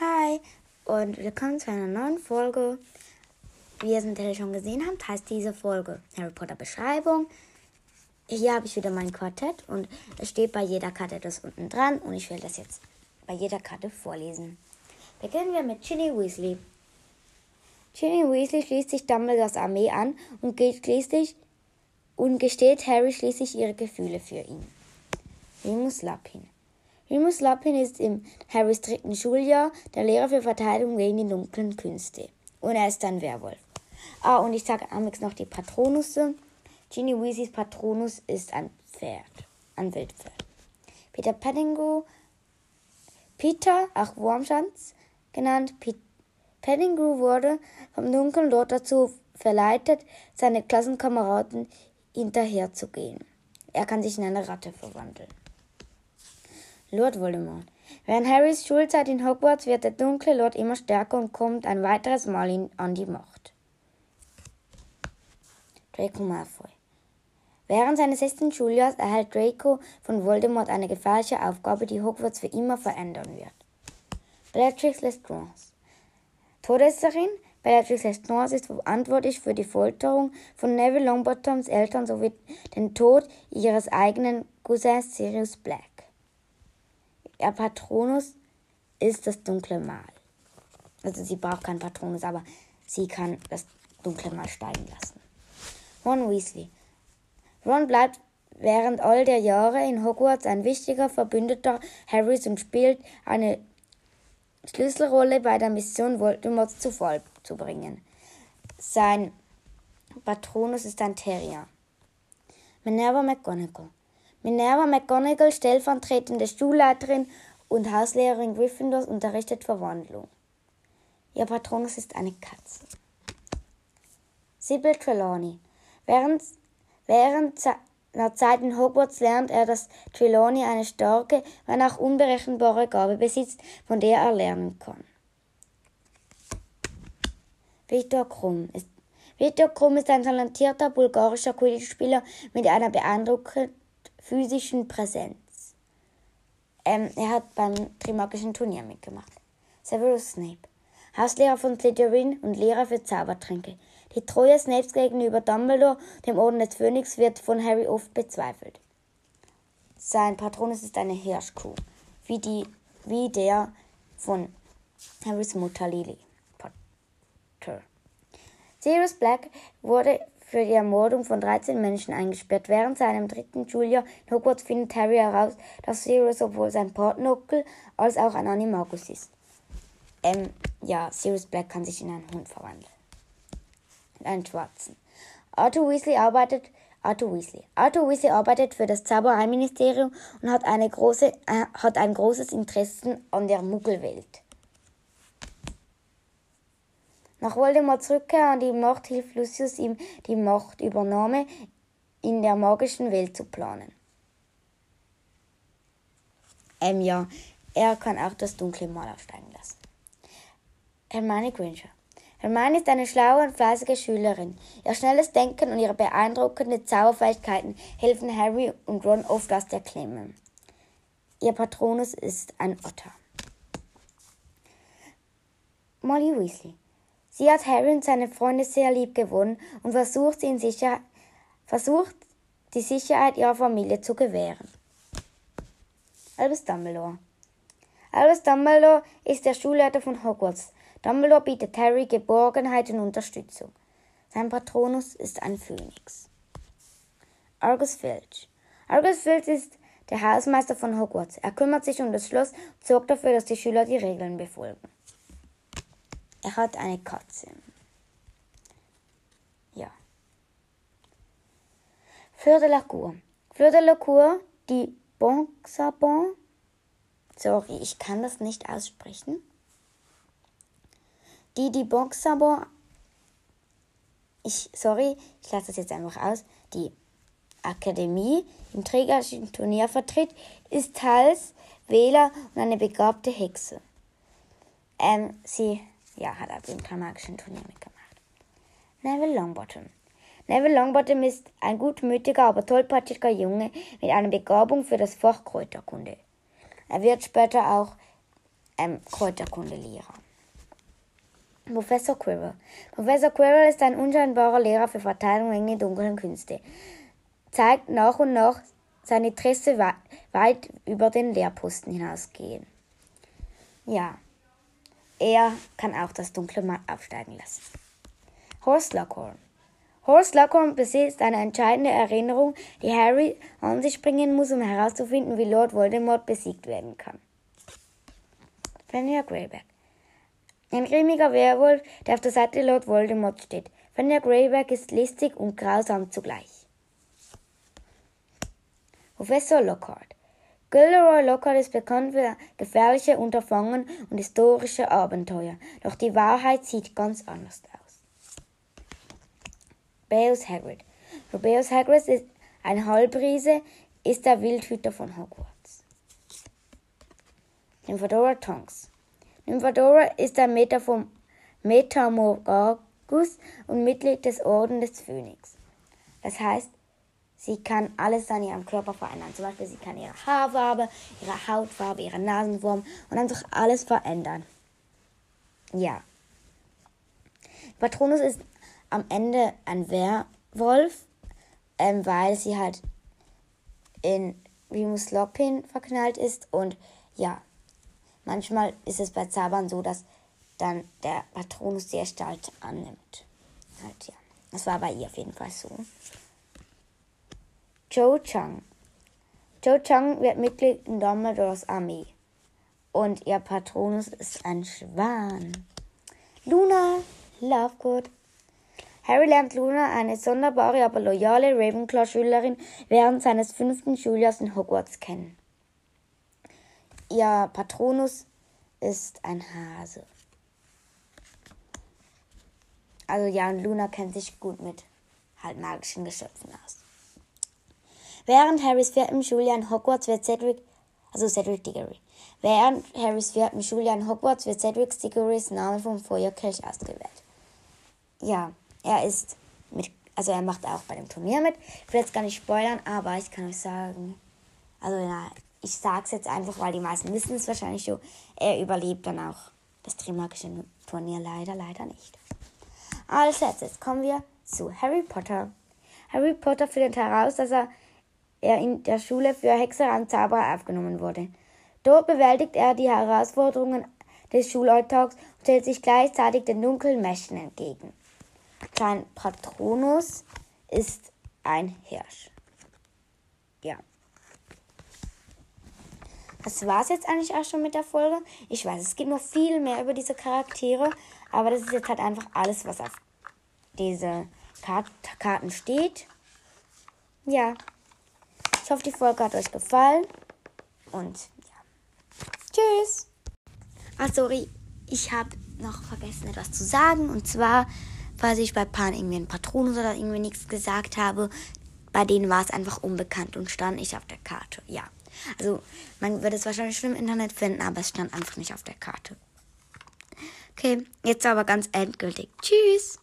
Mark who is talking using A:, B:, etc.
A: Hi und willkommen zu einer neuen Folge. Wie ihr es natürlich schon gesehen habt, heißt diese Folge Harry Potter Beschreibung. Hier habe ich wieder mein Quartett und es steht bei jeder Karte das unten dran und ich will das jetzt bei jeder Karte vorlesen. Beginnen wir mit Ginny Weasley. Ginny Weasley schließt sich Dumbledores Armee an und geht schließlich und gesteht Harry schließlich ihre Gefühle für ihn. Remus Lapin. Remus Lapin ist im Harrys dritten Schuljahr der Lehrer für Verteidigung gegen die dunklen Künste. Und er ist ein Werwolf. Ah, und ich sage Amix noch die Patronusse. Ginny Weasleys Patronus ist ein Pferd, ein Wildpferd. Peter Pettigrew, Peter, auch Wurmschanz genannt, Pettigrew wurde vom dunklen Lord dazu verleitet, seine Klassenkameraden hinterherzugehen. Er kann sich in eine Ratte verwandeln. Lord Voldemort. Während Harrys Schulzeit in Hogwarts wird der dunkle Lord immer stärker und kommt ein weiteres Mal an die Macht. Draco Malfoy. Während seines sechsten Schuljahres erhält Draco von Voldemort eine gefährliche Aufgabe, die Hogwarts für immer verändern wird. Bellatrix Lestrange. Todesserin Bellatrix Lestrange ist verantwortlich für die Folterung von Neville Longbottoms Eltern sowie den Tod ihres eigenen Cousins Sirius Black. Ihr Patronus ist das dunkle Mal. Also sie braucht keinen Patronus, aber sie kann das dunkle Mal steigen lassen. Ron Weasley. Ron bleibt während all der Jahre in Hogwarts ein wichtiger Verbündeter Harrys und spielt eine Schlüsselrolle bei der Mission, Voldemort zu Fall zu bringen. Sein Patronus ist ein Terrier. Minerva McGonagall. Minerva McGonagall, stellvertretende Schulleiterin und Hauslehrerin Gryffindors, unterrichtet Verwandlung. Ihr Patronus ist eine Katze. Sybil Trelawney. Während, während seiner Zeit in Hogwarts lernt er, dass Trelawney eine starke, wenn auch unberechenbare Gabe besitzt, von der er lernen kann. Viktor Krumm ist Viktor Krumm ist ein talentierter bulgarischer Quidditch-Spieler mit einer beeindruckenden physischen Präsenz. Ähm, er hat beim Trimagischen Turnier mitgemacht. Severus Snape. Hauslehrer von Slytherin und Lehrer für Zaubertränke. Die Treue Snapes gegenüber Dumbledore, dem Orden des Phönix, wird von Harry oft bezweifelt. Sein Patronus ist eine Hirschkuh, wie, die, wie der von Harrys Mutter Lily Potter. Sirius Black wurde für die Ermordung von 13 Menschen eingesperrt. Während seinem dritten Schuljahr in Hogwarts findet Harry heraus, dass Sirius sowohl sein Portnockel als auch ein Animagus ist. Ähm, ja, Sirius Black kann sich in einen Hund verwandeln. In einen schwarzen. Arthur Weasley arbeitet Arthur Weasley. Arthur Weasley arbeitet für das Zaubereiministerium und hat, eine große, äh, hat ein großes Interesse an der Muggelwelt. Nach Voldemorts Rückkehr an die Macht hilft Lucius ihm, die Machtübernahme in der magischen Welt zu planen. Ähm, ja, er kann auch das dunkle Mal aufsteigen lassen. Hermione Granger. Hermione ist eine schlaue und fleißige Schülerin. Ihr schnelles Denken und ihre beeindruckenden Zauberfähigkeiten helfen Harry und Ron oft aus der Klemme. Ihr Patronus ist ein Otter. Molly Weasley. Sie hat Harry und seine Freunde sehr lieb gewonnen und versucht, in Sicher versucht, die Sicherheit ihrer Familie zu gewähren. Albus Dumbledore. Albus Dumbledore ist der Schulleiter von Hogwarts. Dumbledore bietet Harry Geborgenheit und Unterstützung. Sein Patronus ist ein Phönix. Argus Filch. Argus Filch ist der Hausmeister von Hogwarts. Er kümmert sich um das Schloss und sorgt dafür, dass die Schüler die Regeln befolgen. Er hat eine Katze. Ja. Fleur de la Cour. Fleur de la Cour, die Bon Sabon. Sorry, ich kann das nicht aussprechen. Die die Bon Sabon. Ich, sorry, ich lasse das jetzt einfach aus. Die Akademie im trägerischen Turnier vertritt, ist teils Wähler und eine begabte Hexe. Ähm, sie ja, hat er beim magischen Turnier mitgemacht. Neville Longbottom. Neville Longbottom ist ein gutmütiger, aber tollpatschiger Junge mit einer Begabung für das Fach Kräuterkunde. Er wird später auch ähm, Kräuterkundelehrer. Professor Quirrell. Professor Quirrell ist ein unscheinbarer Lehrer für Verteidigung gegen die dunklen Künste. Zeigt nach und nach seine Interesse weit über den Lehrposten hinausgehen. Ja, er kann auch das dunkle Matt aufsteigen lassen. Horst Lockhorn. Horst Lockhorn besitzt eine entscheidende Erinnerung, die Harry an sich bringen muss, um herauszufinden, wie Lord Voldemort besiegt werden kann. Fenrir Greyback. Ein grimmiger Werwolf, der auf der Seite Lord Voldemort steht. Fenrir Greyback ist listig und grausam zugleich. Professor Lockhart. Gilderoy Lockhart ist bekannt für gefährliche Unterfangen und historische Abenteuer, doch die Wahrheit sieht ganz anders aus. Beus Hagrid. Rubeus Hagrid ist ein Halbriese, ist der Wildhüter von Hogwarts. Nymphadora Tonks. Nymphadora ist ein Metamorphagus und Mitglied des Orden des Phönix. Das heißt, Sie kann alles an ihrem Körper verändern. Zum Beispiel, sie kann ihre Haarfarbe, ihre Hautfarbe, ihre Nasenform und einfach alles verändern. Ja. Patronus ist am Ende ein Werwolf, ähm, weil sie halt in Remus Lupin verknallt ist. Und ja, manchmal ist es bei Zabern so, dass dann der Patronus die Gestalt annimmt. Halt, ja. Das war bei ihr auf jeden Fall so. Cho Chang. Cho Chang wird Mitglied in Dumbledores Armee. Und ihr Patronus ist ein Schwan. Luna Lovegood. Harry lernt Luna, eine sonderbare, aber loyale Ravenclaw-Schülerin, während seines fünften Schuljahres in Hogwarts kennen. Ihr Patronus ist ein Hase. Also ja, und Luna kennt sich gut mit halt magischen Geschöpfen aus. Während Harrys vierten Schuljahr in Hogwarts wird Cedric, also Cedric Diggory, während Harrys vierten Schuljahr in Hogwarts wird Cedric Diggorys Name vom Feuerkelch ausgewählt. Ja, er ist mit, also er macht auch bei dem Turnier mit. Ich will jetzt gar nicht spoilern, aber ich kann euch sagen, also ja, ich sag's jetzt einfach, weil die meisten wissen es wahrscheinlich schon, er überlebt dann auch das Trimagische Turnier leider, leider nicht. Als letztes kommen wir zu Harry Potter. Harry Potter findet heraus, dass er er in der Schule für Hexer und Zauberer aufgenommen wurde. Dort bewältigt er die Herausforderungen des Schulalltags und stellt sich gleichzeitig den dunklen Mächten entgegen. Sein Patronus ist ein Hirsch. Ja. Das war's jetzt eigentlich auch schon mit der Folge. Ich weiß, es gibt noch viel mehr über diese Charaktere, aber das ist jetzt halt einfach alles, was auf diese Karten steht. Ja. Ich hoffe, die Folge hat euch gefallen. Und ja. Tschüss. Ach, sorry. Ich habe noch vergessen, etwas zu sagen. Und zwar, falls ich bei Pan irgendwie ein Patronus oder irgendwie nichts gesagt habe, bei denen war es einfach unbekannt und stand nicht auf der Karte. Ja. Also, man wird es wahrscheinlich schon im Internet finden, aber es stand einfach nicht auf der Karte. Okay, jetzt aber ganz endgültig. Tschüss.